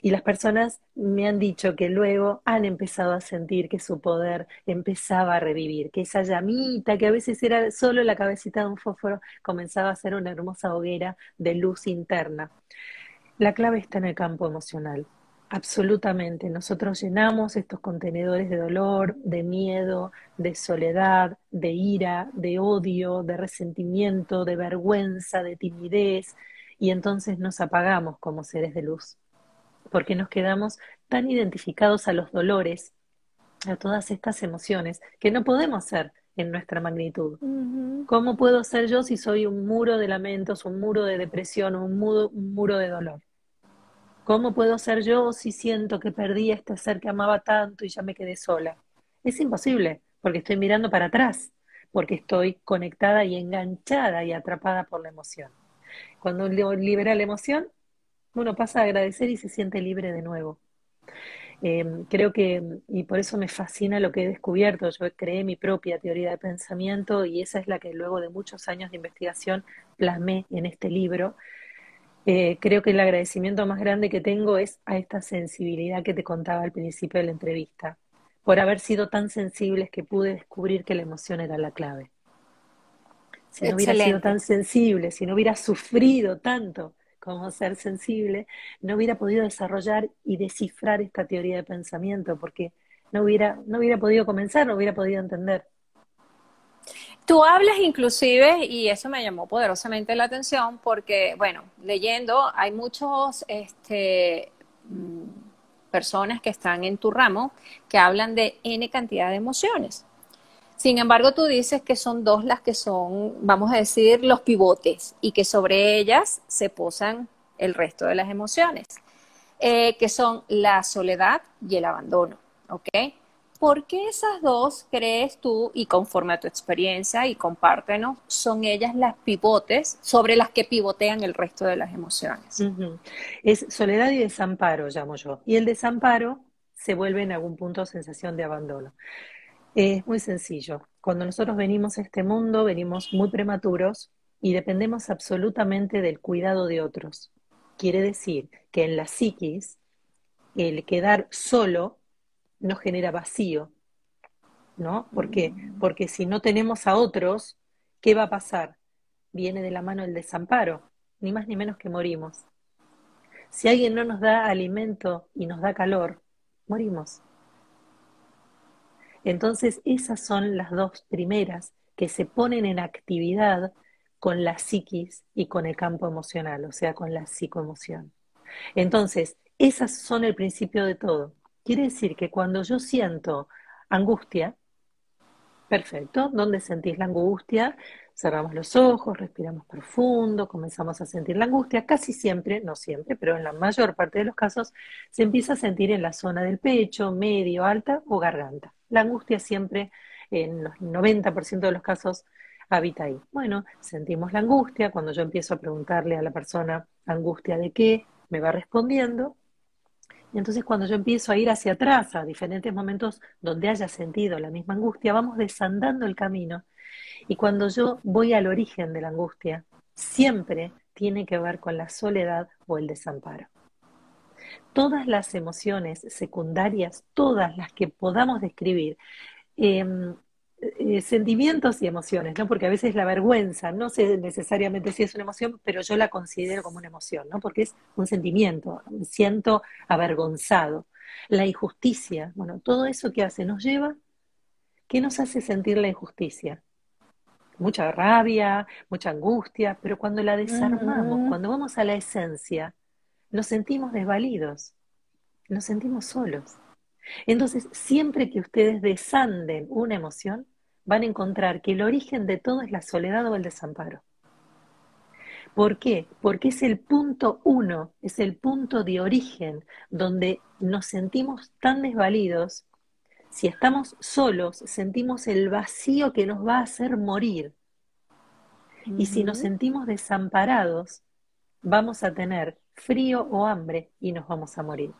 Y las personas me han dicho que luego han empezado a sentir que su poder empezaba a revivir, que esa llamita que a veces era solo la cabecita de un fósforo comenzaba a ser una hermosa hoguera de luz interna. La clave está en el campo emocional. Absolutamente. Nosotros llenamos estos contenedores de dolor, de miedo, de soledad, de ira, de odio, de resentimiento, de vergüenza, de timidez, y entonces nos apagamos como seres de luz porque nos quedamos tan identificados a los dolores, a todas estas emociones, que no podemos ser en nuestra magnitud. ¿Cómo puedo ser yo si soy un muro de lamentos, un muro de depresión, un muro, un muro de dolor? ¿Cómo puedo ser yo si siento que perdí este ser que amaba tanto y ya me quedé sola? Es imposible, porque estoy mirando para atrás, porque estoy conectada y enganchada y atrapada por la emoción. Cuando libera la emoción, uno pasa a agradecer y se siente libre de nuevo. Em, creo que, y por eso me fascina lo que he descubierto, yo creé mi propia teoría de pensamiento y esa es la que luego de muchos años de investigación plasmé en este libro, eh, creo que el agradecimiento más grande que tengo es a esta sensibilidad que te contaba al principio de la entrevista, por haber sido tan sensibles que pude descubrir que la emoción era la clave. Si no hubiera sido tan sensible, si no hubiera sufrido tanto como ser sensible, no hubiera podido desarrollar y descifrar esta teoría de pensamiento, porque no hubiera, no hubiera podido comenzar, no hubiera podido entender. Tú hablas inclusive, y eso me llamó poderosamente la atención, porque, bueno, leyendo, hay muchos este, mm, personas que están en tu ramo que hablan de N cantidad de emociones. Sin embargo, tú dices que son dos las que son, vamos a decir, los pivotes y que sobre ellas se posan el resto de las emociones, eh, que son la soledad y el abandono, ¿ok? ¿Por qué esas dos crees tú, y conforme a tu experiencia, y compártenos, son ellas las pivotes sobre las que pivotean el resto de las emociones? Es soledad y desamparo, llamo yo. Y el desamparo se vuelve en algún punto sensación de abandono. Es muy sencillo. Cuando nosotros venimos a este mundo, venimos muy prematuros y dependemos absolutamente del cuidado de otros. Quiere decir que en la psiquis, el quedar solo no genera vacío, ¿no? ¿Por qué? Porque si no tenemos a otros, ¿qué va a pasar? Viene de la mano el desamparo, ni más ni menos que morimos. Si alguien no nos da alimento y nos da calor, morimos. Entonces, esas son las dos primeras que se ponen en actividad con la psiquis y con el campo emocional, o sea, con la psicoemoción. Entonces, esas son el principio de todo. Quiere decir que cuando yo siento angustia, perfecto, ¿dónde sentís la angustia? Cerramos los ojos, respiramos profundo, comenzamos a sentir la angustia. Casi siempre, no siempre, pero en la mayor parte de los casos, se empieza a sentir en la zona del pecho, medio, alta o garganta. La angustia siempre, en los 90% de los casos, habita ahí. Bueno, sentimos la angustia. Cuando yo empiezo a preguntarle a la persona, ¿angustia de qué? Me va respondiendo y entonces cuando yo empiezo a ir hacia atrás, a diferentes momentos donde haya sentido la misma angustia, vamos desandando el camino. Y cuando yo voy al origen de la angustia, siempre tiene que ver con la soledad o el desamparo. Todas las emociones secundarias, todas las que podamos describir, eh, eh, sentimientos y emociones, ¿no? Porque a veces la vergüenza, no sé necesariamente si es una emoción, pero yo la considero como una emoción, ¿no? Porque es un sentimiento, me siento avergonzado. La injusticia, bueno, todo eso que hace nos lleva, ¿qué nos hace sentir la injusticia? Mucha rabia, mucha angustia, pero cuando la desarmamos, cuando vamos a la esencia, nos sentimos desvalidos, nos sentimos solos. Entonces, siempre que ustedes desanden una emoción, van a encontrar que el origen de todo es la soledad o el desamparo. ¿Por qué? Porque es el punto uno, es el punto de origen donde nos sentimos tan desvalidos. Si estamos solos, sentimos el vacío que nos va a hacer morir. Y si nos sentimos desamparados, vamos a tener frío o hambre y nos vamos a morir.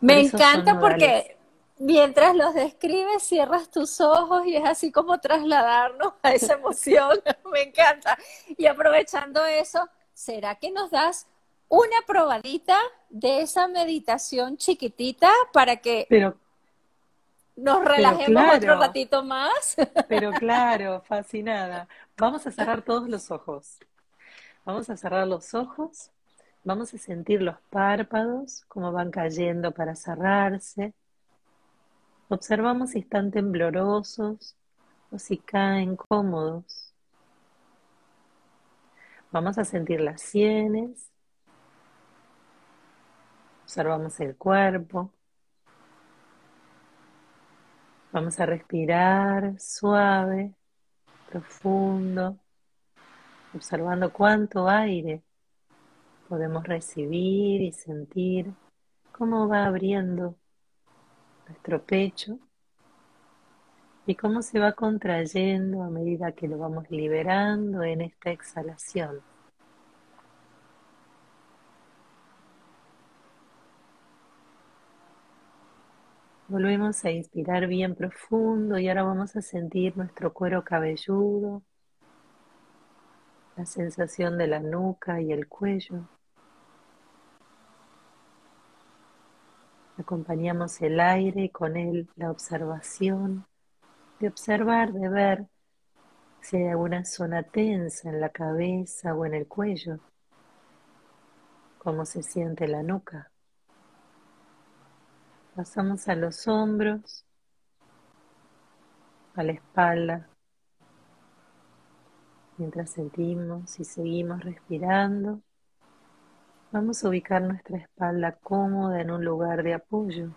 Me encanta porque mientras los describes, cierras tus ojos y es así como trasladarnos a esa emoción. Me encanta. Y aprovechando eso, ¿será que nos das una probadita de esa meditación chiquitita para que nos relajemos otro ratito más? Pero claro, fascinada. Vamos a cerrar todos los ojos. Vamos a cerrar los ojos Vamos a sentir los párpados, como van cayendo para cerrarse. Observamos si están temblorosos o si caen cómodos. Vamos a sentir las sienes. Observamos el cuerpo. Vamos a respirar suave, profundo, observando cuánto aire Podemos recibir y sentir cómo va abriendo nuestro pecho y cómo se va contrayendo a medida que lo vamos liberando en esta exhalación. Volvemos a inspirar bien profundo y ahora vamos a sentir nuestro cuero cabelludo, la sensación de la nuca y el cuello. Acompañamos el aire y con él la observación, de observar, de ver si hay alguna zona tensa en la cabeza o en el cuello, cómo se siente la nuca. Pasamos a los hombros, a la espalda, mientras sentimos y seguimos respirando. Vamos a ubicar nuestra espalda cómoda en un lugar de apoyo,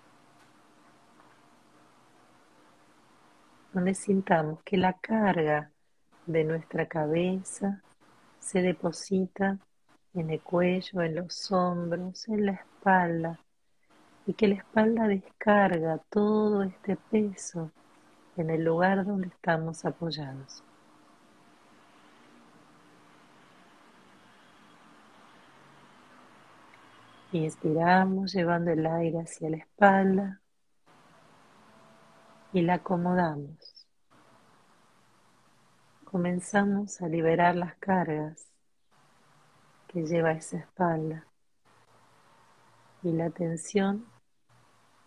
donde sintamos que la carga de nuestra cabeza se deposita en el cuello, en los hombros, en la espalda, y que la espalda descarga todo este peso en el lugar donde estamos apoyados. Inspiramos llevando el aire hacia la espalda y la acomodamos. Comenzamos a liberar las cargas que lleva esa espalda y la tensión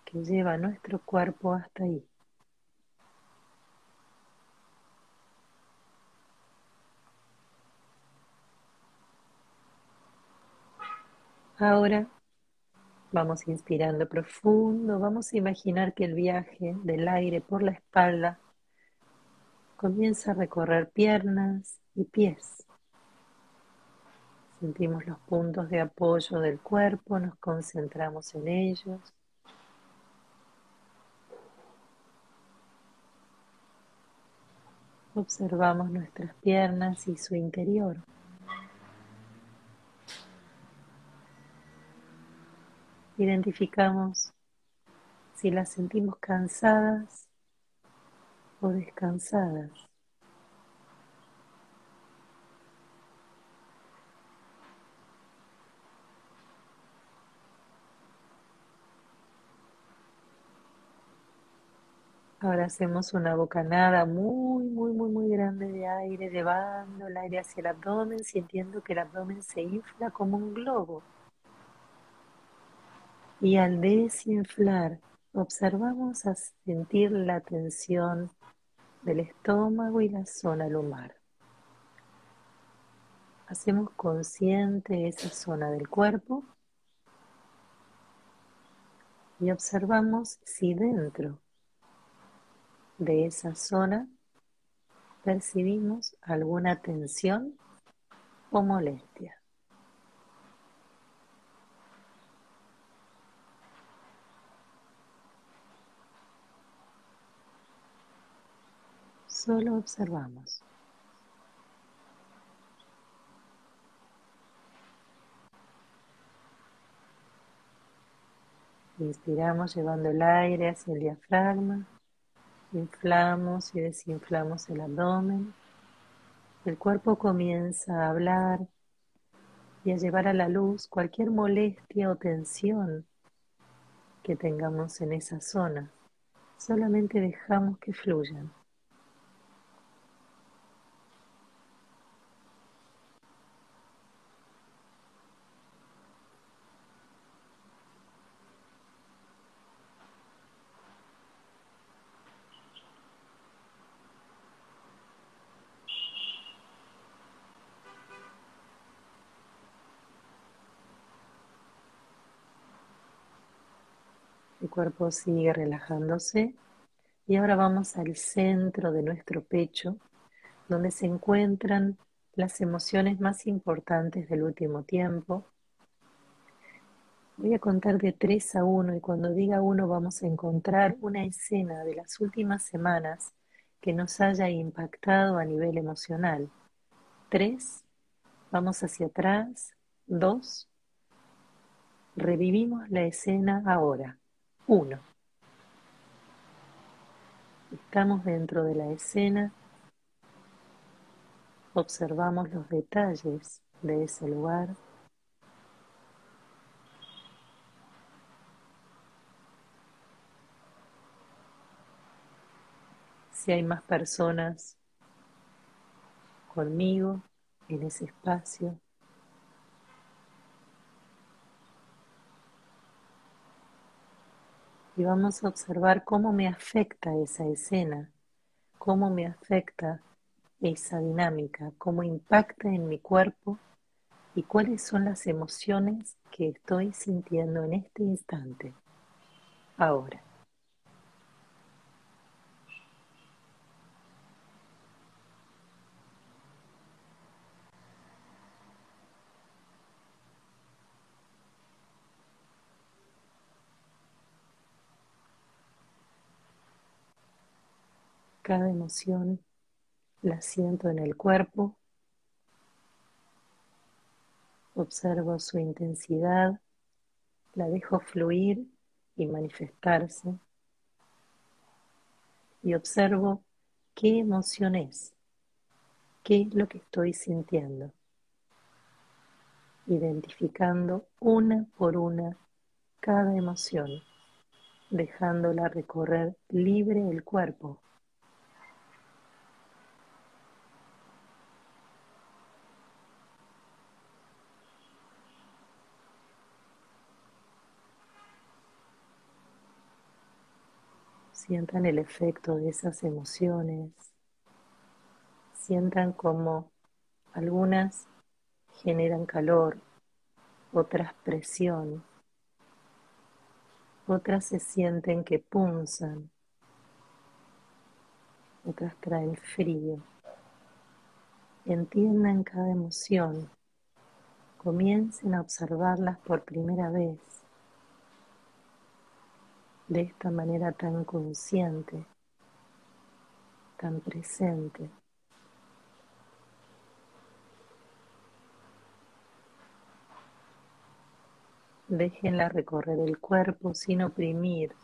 que lleva nuestro cuerpo hasta ahí. Ahora vamos inspirando profundo, vamos a imaginar que el viaje del aire por la espalda comienza a recorrer piernas y pies. Sentimos los puntos de apoyo del cuerpo, nos concentramos en ellos. Observamos nuestras piernas y su interior. Identificamos si las sentimos cansadas o descansadas. Ahora hacemos una bocanada muy, muy, muy, muy grande de aire, llevando el aire hacia el abdomen, sintiendo que el abdomen se infla como un globo. Y al desinflar, observamos a sentir la tensión del estómago y la zona lumbar. Hacemos consciente esa zona del cuerpo y observamos si dentro de esa zona percibimos alguna tensión o molestia. Solo observamos. Inspiramos llevando el aire hacia el diafragma. Inflamos y desinflamos el abdomen. El cuerpo comienza a hablar y a llevar a la luz cualquier molestia o tensión que tengamos en esa zona. Solamente dejamos que fluyan. Cuerpo sigue relajándose y ahora vamos al centro de nuestro pecho, donde se encuentran las emociones más importantes del último tiempo. Voy a contar de 3 a 1 y cuando diga 1 vamos a encontrar una escena de las últimas semanas que nos haya impactado a nivel emocional. 3, vamos hacia atrás, 2, Revivimos la escena ahora. Uno. Estamos dentro de la escena. Observamos los detalles de ese lugar. Si hay más personas conmigo en ese espacio. Y vamos a observar cómo me afecta esa escena, cómo me afecta esa dinámica, cómo impacta en mi cuerpo y cuáles son las emociones que estoy sintiendo en este instante, ahora. Cada emoción la siento en el cuerpo, observo su intensidad, la dejo fluir y manifestarse. Y observo qué emoción es, qué es lo que estoy sintiendo, identificando una por una cada emoción, dejándola recorrer libre el cuerpo Sientan el efecto de esas emociones. Sientan como algunas generan calor, otras presión, otras se sienten que punzan, otras traen frío. Entiendan cada emoción, comiencen a observarlas por primera vez de esta manera tan consciente, tan presente. Déjenla recorrer el cuerpo sin oprimir.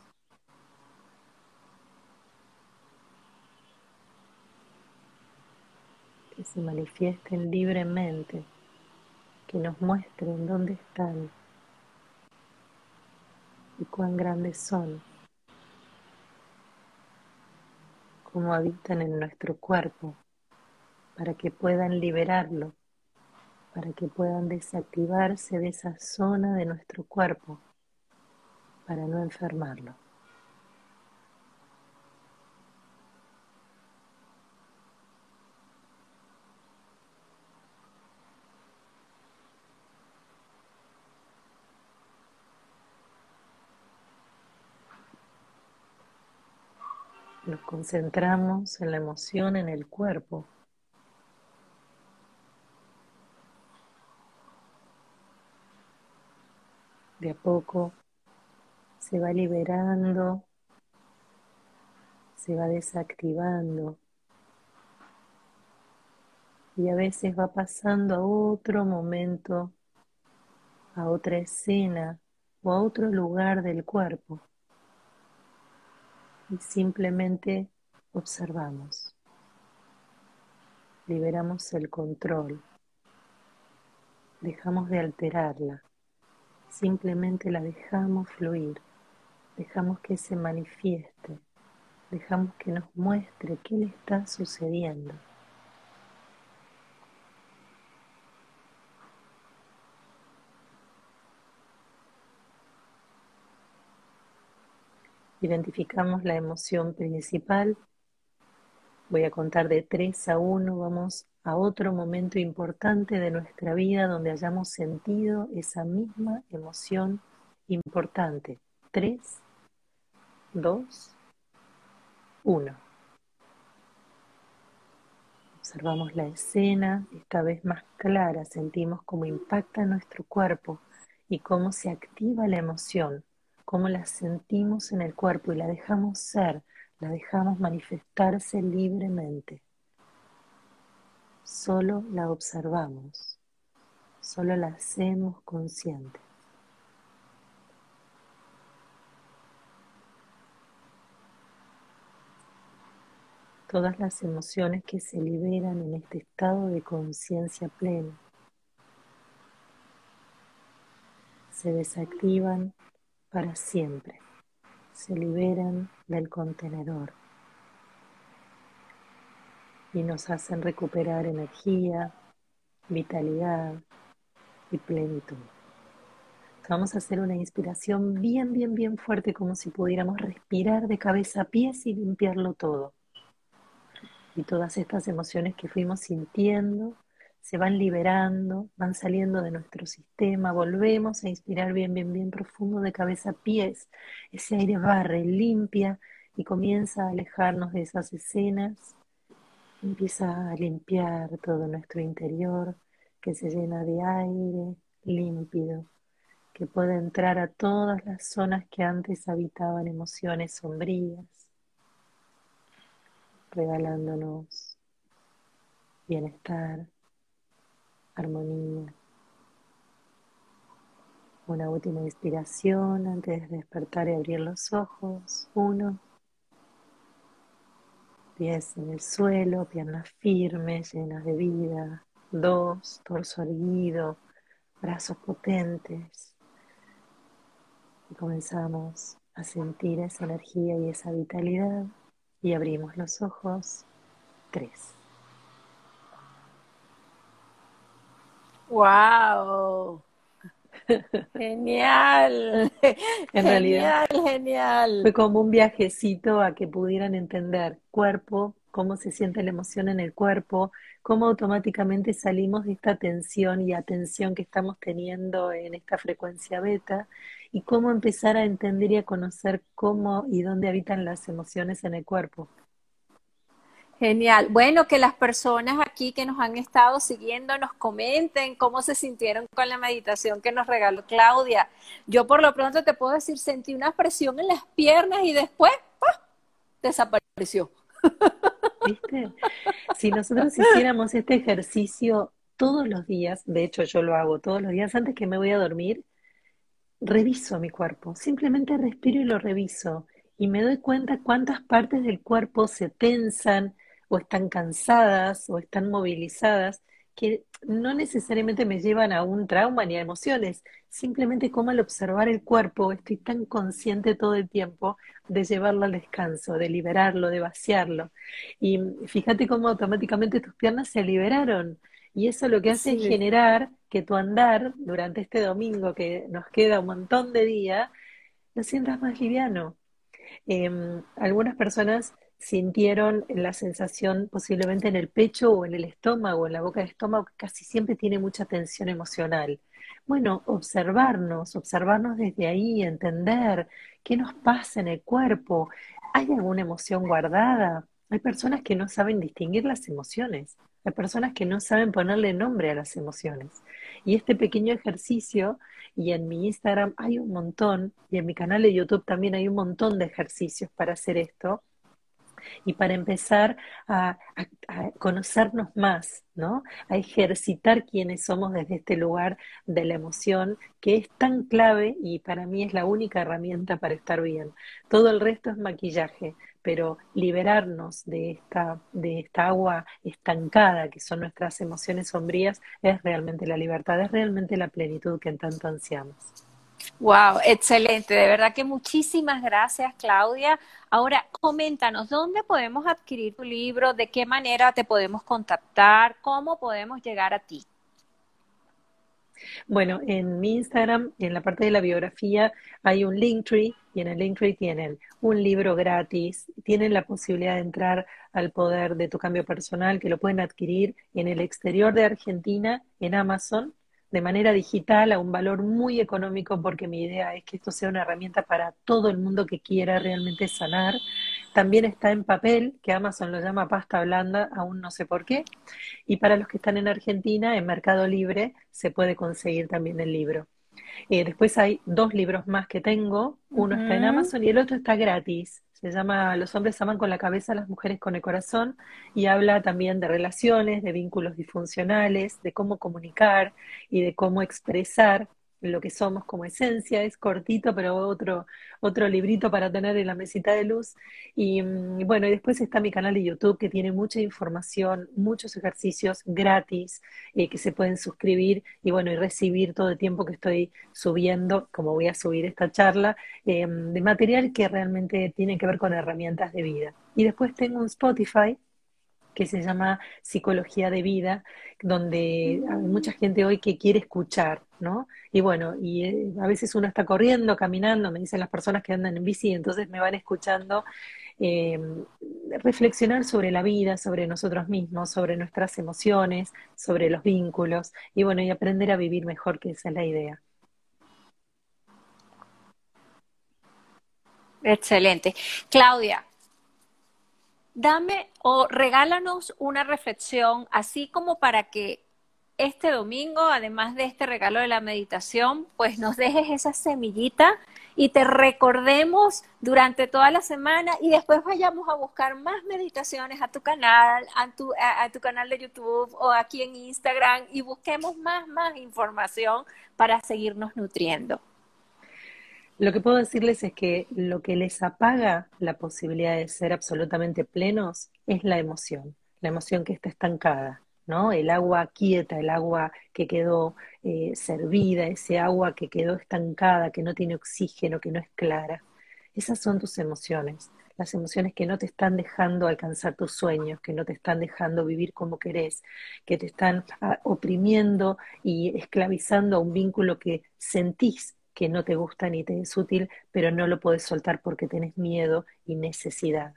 Que se manifiesten libremente, que nos muestren dónde están y cuán grandes son, cómo habitan en nuestro cuerpo, para que puedan liberarlo, para que puedan desactivarse de esa zona de nuestro cuerpo, para no enfermarlo. Nos concentramos en la emoción en el cuerpo. De a poco se va liberando, se va desactivando y a veces va pasando a otro momento, a otra escena o a otro lugar del cuerpo y simplemente observamos. Liberamos el control. Dejamos de alterarla. Simplemente la dejamos fluir. Dejamos que se manifieste. Dejamos que nos muestre qué le está sucediendo. Identificamos la emoción principal. Voy a contar de 3 a 1. Vamos a otro momento importante de nuestra vida donde hayamos sentido esa misma emoción importante. 3, 2, 1. Observamos la escena, esta vez más clara, sentimos cómo impacta nuestro cuerpo y cómo se activa la emoción cómo la sentimos en el cuerpo y la dejamos ser, la dejamos manifestarse libremente. Solo la observamos, solo la hacemos consciente. Todas las emociones que se liberan en este estado de conciencia plena se desactivan para siempre, se liberan del contenedor y nos hacen recuperar energía, vitalidad y plenitud. Vamos a hacer una inspiración bien, bien, bien fuerte, como si pudiéramos respirar de cabeza a pies y limpiarlo todo y todas estas emociones que fuimos sintiendo se van liberando, van saliendo de nuestro sistema, volvemos a inspirar bien, bien, bien profundo de cabeza a pies, ese aire barre, limpia y comienza a alejarnos de esas escenas, empieza a limpiar todo nuestro interior que se llena de aire límpido, que puede entrar a todas las zonas que antes habitaban emociones sombrías regalándonos bienestar, armonía. Una última inspiración antes de despertar y abrir los ojos. Uno. Pies en el suelo, piernas firmes, llenas de vida. Dos. Torso erguido, brazos potentes. Y comenzamos a sentir esa energía y esa vitalidad y abrimos los ojos. Tres. ¡Wow! Genial. En realidad, genial. Fue como un viajecito a que pudieran entender cuerpo, cómo se siente la emoción en el cuerpo, cómo automáticamente salimos de esta tensión y atención que estamos teniendo en esta frecuencia beta y cómo empezar a entender y a conocer cómo y dónde habitan las emociones en el cuerpo. Genial. Bueno, que las personas aquí que nos han estado siguiendo nos comenten cómo se sintieron con la meditación que nos regaló Claudia. Yo por lo pronto te puedo decir, sentí una presión en las piernas y después desapareció. ¿Viste? Si nosotros hiciéramos este ejercicio todos los días, de hecho yo lo hago todos los días antes que me voy a dormir, reviso mi cuerpo, simplemente respiro y lo reviso y me doy cuenta cuántas partes del cuerpo se tensan o están cansadas o están movilizadas que no necesariamente me llevan a un trauma ni a emociones, simplemente como al observar el cuerpo estoy tan consciente todo el tiempo de llevarlo al descanso, de liberarlo, de vaciarlo. Y fíjate cómo automáticamente tus piernas se liberaron. Y eso lo que hace es generar que tu andar durante este domingo, que nos queda un montón de día, lo sientas más liviano. Em, algunas personas sintieron la sensación posiblemente en el pecho o en el estómago, en la boca del estómago, que casi siempre tiene mucha tensión emocional. Bueno, observarnos, observarnos desde ahí, entender qué nos pasa en el cuerpo. ¿Hay alguna emoción guardada? Hay personas que no saben distinguir las emociones. Hay personas que no saben ponerle nombre a las emociones. Y este pequeño ejercicio, y en mi Instagram hay un montón, y en mi canal de YouTube también hay un montón de ejercicios para hacer esto, y para empezar a, conocernos más, ¿no? A ejercitar quiénes somos desde este lugar de la emoción que es tan clave y para mí es la única herramienta para estar bien. Todo el resto es maquillaje, pero liberarnos de esta, de esta agua estancada que son nuestras emociones sombrías es realmente la libertad, es realmente la plenitud que tanto ansiamos. Wow, excelente. De verdad que muchísimas gracias, Claudia. Ahora, coméntanos, ¿dónde podemos adquirir tu libro? ¿De qué manera te podemos contactar? ¿Cómo podemos llegar a ti? Bueno, en mi Instagram, en la parte de la biografía, hay un Linktree y en el Linktree tienen un libro gratis, tienen la posibilidad de entrar al poder de tu cambio personal, que lo pueden adquirir en el exterior de Argentina, en Amazon, de manera digital a un valor muy económico porque mi idea es que esto sea una herramienta para todo el mundo que quiera realmente sanar. También está en papel, que Amazon lo llama pasta blanda, aún no sé por qué. Y para los que están en Argentina, en Mercado Libre se puede conseguir también el libro. Eh, después hay dos libros más que tengo, uno está en Amazon y el otro está gratis. Se llama Los hombres aman con la cabeza, las mujeres con el corazón y habla también de relaciones, de vínculos disfuncionales, de cómo comunicar y de cómo expresar lo que somos como esencia, es cortito, pero otro, otro librito para tener en la mesita de luz. Y mm, bueno, y después está mi canal de YouTube que tiene mucha información, muchos ejercicios gratis eh, que se pueden suscribir y bueno, y recibir todo el tiempo que estoy subiendo, como voy a subir esta charla, eh, de material que realmente tiene que ver con herramientas de vida. Y después tengo un Spotify que se llama Psicología de Vida, donde hay mucha gente hoy que quiere escuchar, ¿no? Y bueno, y eh, a veces uno está corriendo, caminando, me dicen las personas que andan en bici, entonces me van escuchando eh, reflexionar sobre la vida, sobre nosotros mismos, sobre nuestras emociones, sobre los vínculos, y bueno, y aprender a vivir mejor, que esa es la idea. Excelente. Claudia, dame o regálanos una reflexión, así como para que este domingo, además de este regalo de la meditación, pues nos dejes esa semillita y te recordemos durante toda la semana y después vayamos a buscar más meditaciones a tu canal, a tu, a tu canal de YouTube o aquí en Instagram y busquemos más, más información para seguirnos nutriendo. Lo que puedo decirles es que lo que les apaga la posibilidad de ser absolutamente plenos es la emoción, la emoción que está estancada, ¿no? El agua quieta, el agua que quedó eh, servida, ese agua que quedó estancada, que no tiene oxígeno, que no es clara. Esas son tus emociones, las emociones que no te están dejando alcanzar tus sueños, que no te están dejando vivir como querés, que te están ah, oprimiendo y esclavizando a un vínculo que sentís que no te gusta ni te es útil, pero no lo puedes soltar porque tenés miedo y necesidad.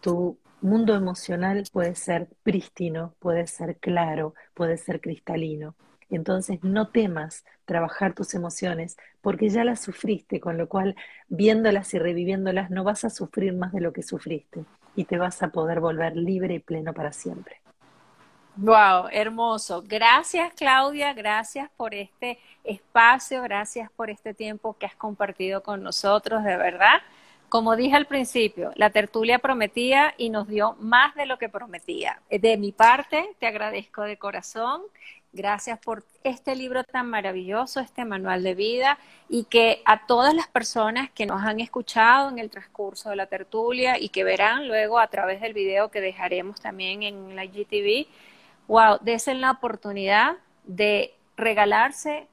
Tu mundo emocional puede ser prístino, puede ser claro, puede ser cristalino. Entonces no temas trabajar tus emociones porque ya las sufriste, con lo cual viéndolas y reviviéndolas no vas a sufrir más de lo que sufriste y te vas a poder volver libre y pleno para siempre. Wow, hermoso. Gracias Claudia, gracias por este espacio, gracias por este tiempo que has compartido con nosotros, de verdad. Como dije al principio, la tertulia prometía y nos dio más de lo que prometía. De mi parte, te agradezco de corazón. Gracias por este libro tan maravilloso, este manual de vida, y que a todas las personas que nos han escuchado en el transcurso de la tertulia y que verán luego a través del video que dejaremos también en la IGTV, wow, desen la oportunidad de regalarse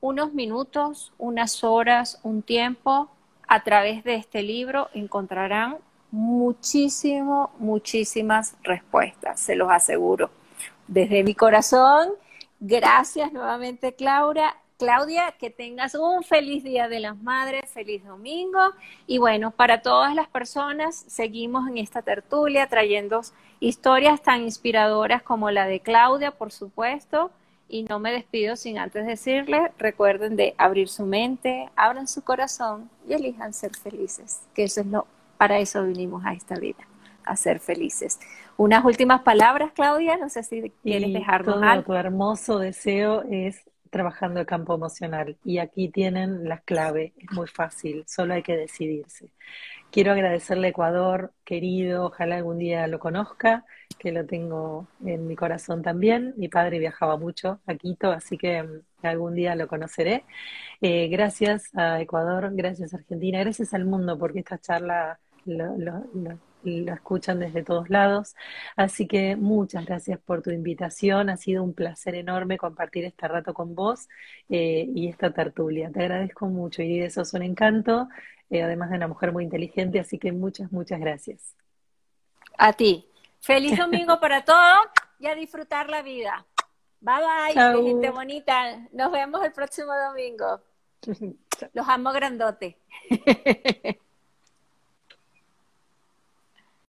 unos minutos, unas horas, un tiempo a través de este libro encontrarán muchísimo, muchísimas respuestas, se los aseguro. Desde mi corazón, gracias nuevamente, Claudia. Claudia, que tengas un feliz Día de las Madres, feliz domingo. Y bueno, para todas las personas, seguimos en esta tertulia trayendo historias tan inspiradoras como la de Claudia, por supuesto. Y no me despido sin antes decirles, recuerden de abrir su mente, abran su corazón y elijan ser felices, que eso es lo, para eso vinimos a esta vida, a ser felices. Unas últimas palabras, Claudia, no sé si quieres dejarnos todo Tu hermoso deseo es trabajando el campo emocional y aquí tienen la clave, es muy fácil, solo hay que decidirse. Quiero agradecerle a Ecuador, querido, ojalá algún día lo conozca, que lo tengo en mi corazón también. Mi padre viajaba mucho a Quito, así que mm, algún día lo conoceré. Eh, gracias a Ecuador, gracias a Argentina, gracias al mundo, porque esta charla lo, escuchan desde todos lados. Así que muchas gracias por tu invitación. Ha sido un placer enorme compartir este rato con vos eh, y esta tertulia. Te agradezco mucho y eso es un encanto, eh, además de una mujer muy inteligente, así que muchas, muchas gracias. A ti. Feliz domingo para todos y a disfrutar la vida. Bye bye, gente bonita. Nos vemos el próximo domingo. Los amo grandote.